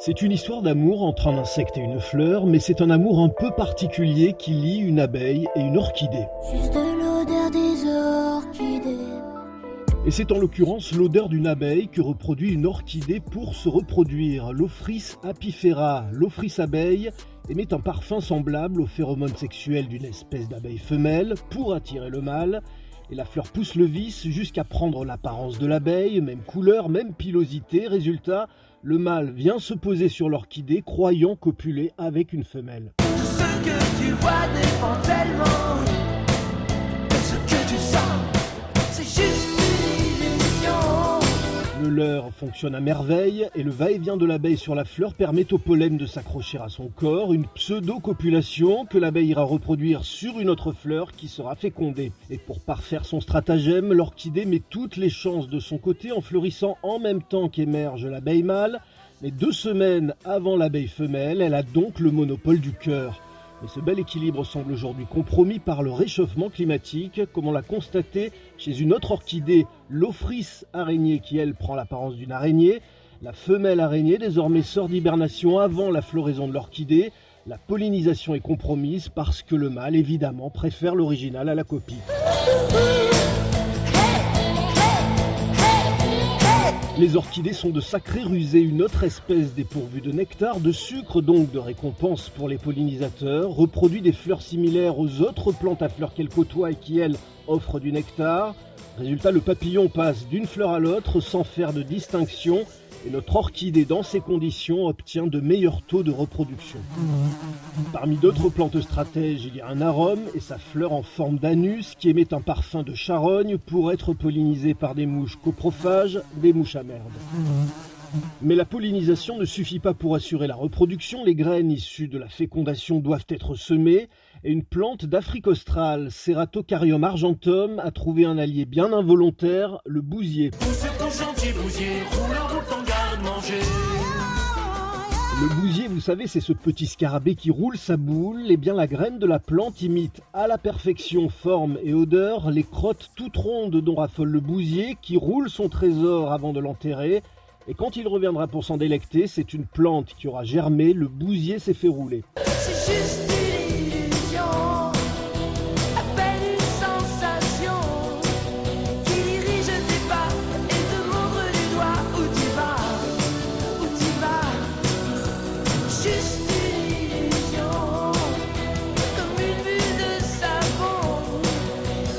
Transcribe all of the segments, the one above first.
C'est une histoire d'amour entre un insecte et une fleur, mais c'est un amour un peu particulier qui lie une abeille et une orchidée. Juste l'odeur des orchidées. Et c'est en l'occurrence l'odeur d'une abeille que reproduit une orchidée pour se reproduire. L'Ophrys apifera, l'Ophrys abeille, émet un parfum semblable au phéromone sexuel d'une espèce d'abeille femelle pour attirer le mâle. Et la fleur pousse le vice jusqu'à prendre l'apparence de l'abeille, même couleur, même pilosité. Résultat, le mâle vient se poser sur l'orchidée croyant copuler avec une femelle. Le fonctionne à merveille et le va-et-vient de l'abeille sur la fleur permet au pollen de s'accrocher à son corps, une pseudo-copulation que l'abeille ira reproduire sur une autre fleur qui sera fécondée. Et pour parfaire son stratagème, l'orchidée met toutes les chances de son côté en fleurissant en même temps qu'émerge l'abeille mâle. Mais deux semaines avant l'abeille femelle, elle a donc le monopole du cœur. Mais ce bel équilibre semble aujourd'hui compromis par le réchauffement climatique, comme on l'a constaté chez une autre orchidée, l'Ophrys araignée, qui elle prend l'apparence d'une araignée. La femelle araignée désormais sort d'hibernation avant la floraison de l'orchidée. La pollinisation est compromise parce que le mâle, évidemment, préfère l'original à la copie. Les orchidées sont de sacrés rusés, une autre espèce dépourvue de nectar, de sucre donc de récompense pour les pollinisateurs, reproduit des fleurs similaires aux autres plantes à fleurs qu'elle côtoie et qui, elles, offrent du nectar. Résultat, le papillon passe d'une fleur à l'autre sans faire de distinction et notre orchidée, dans ces conditions, obtient de meilleurs taux de reproduction. Parmi d'autres plantes stratèges, il y a un arôme et sa fleur en forme d'anus qui émet un parfum de charogne pour être pollinisée par des mouches coprophages, des mouches à merde. Mais la pollinisation ne suffit pas pour assurer la reproduction, les graines issues de la fécondation doivent être semées, et une plante d'Afrique australe, Ceratocarium argentum, a trouvé un allié bien involontaire, le bousier. Le bousier, vous savez, c'est ce petit scarabée qui roule sa boule. Et bien, la graine de la plante imite à la perfection forme et odeur les crottes toutes rondes dont raffole le bousier, qui roule son trésor avant de l'enterrer. Et quand il reviendra pour s'en délecter, c'est une plante qui aura germé, le bousier s'est fait rouler. C'est juste une illusion, à peine une sensation, qui dirige tes pas et te montre du doigt où tu vas, où tu vas. Juste une illusion, comme une bulle de savon,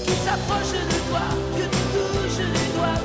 qui s'approche de toi, que tu touches du doigt.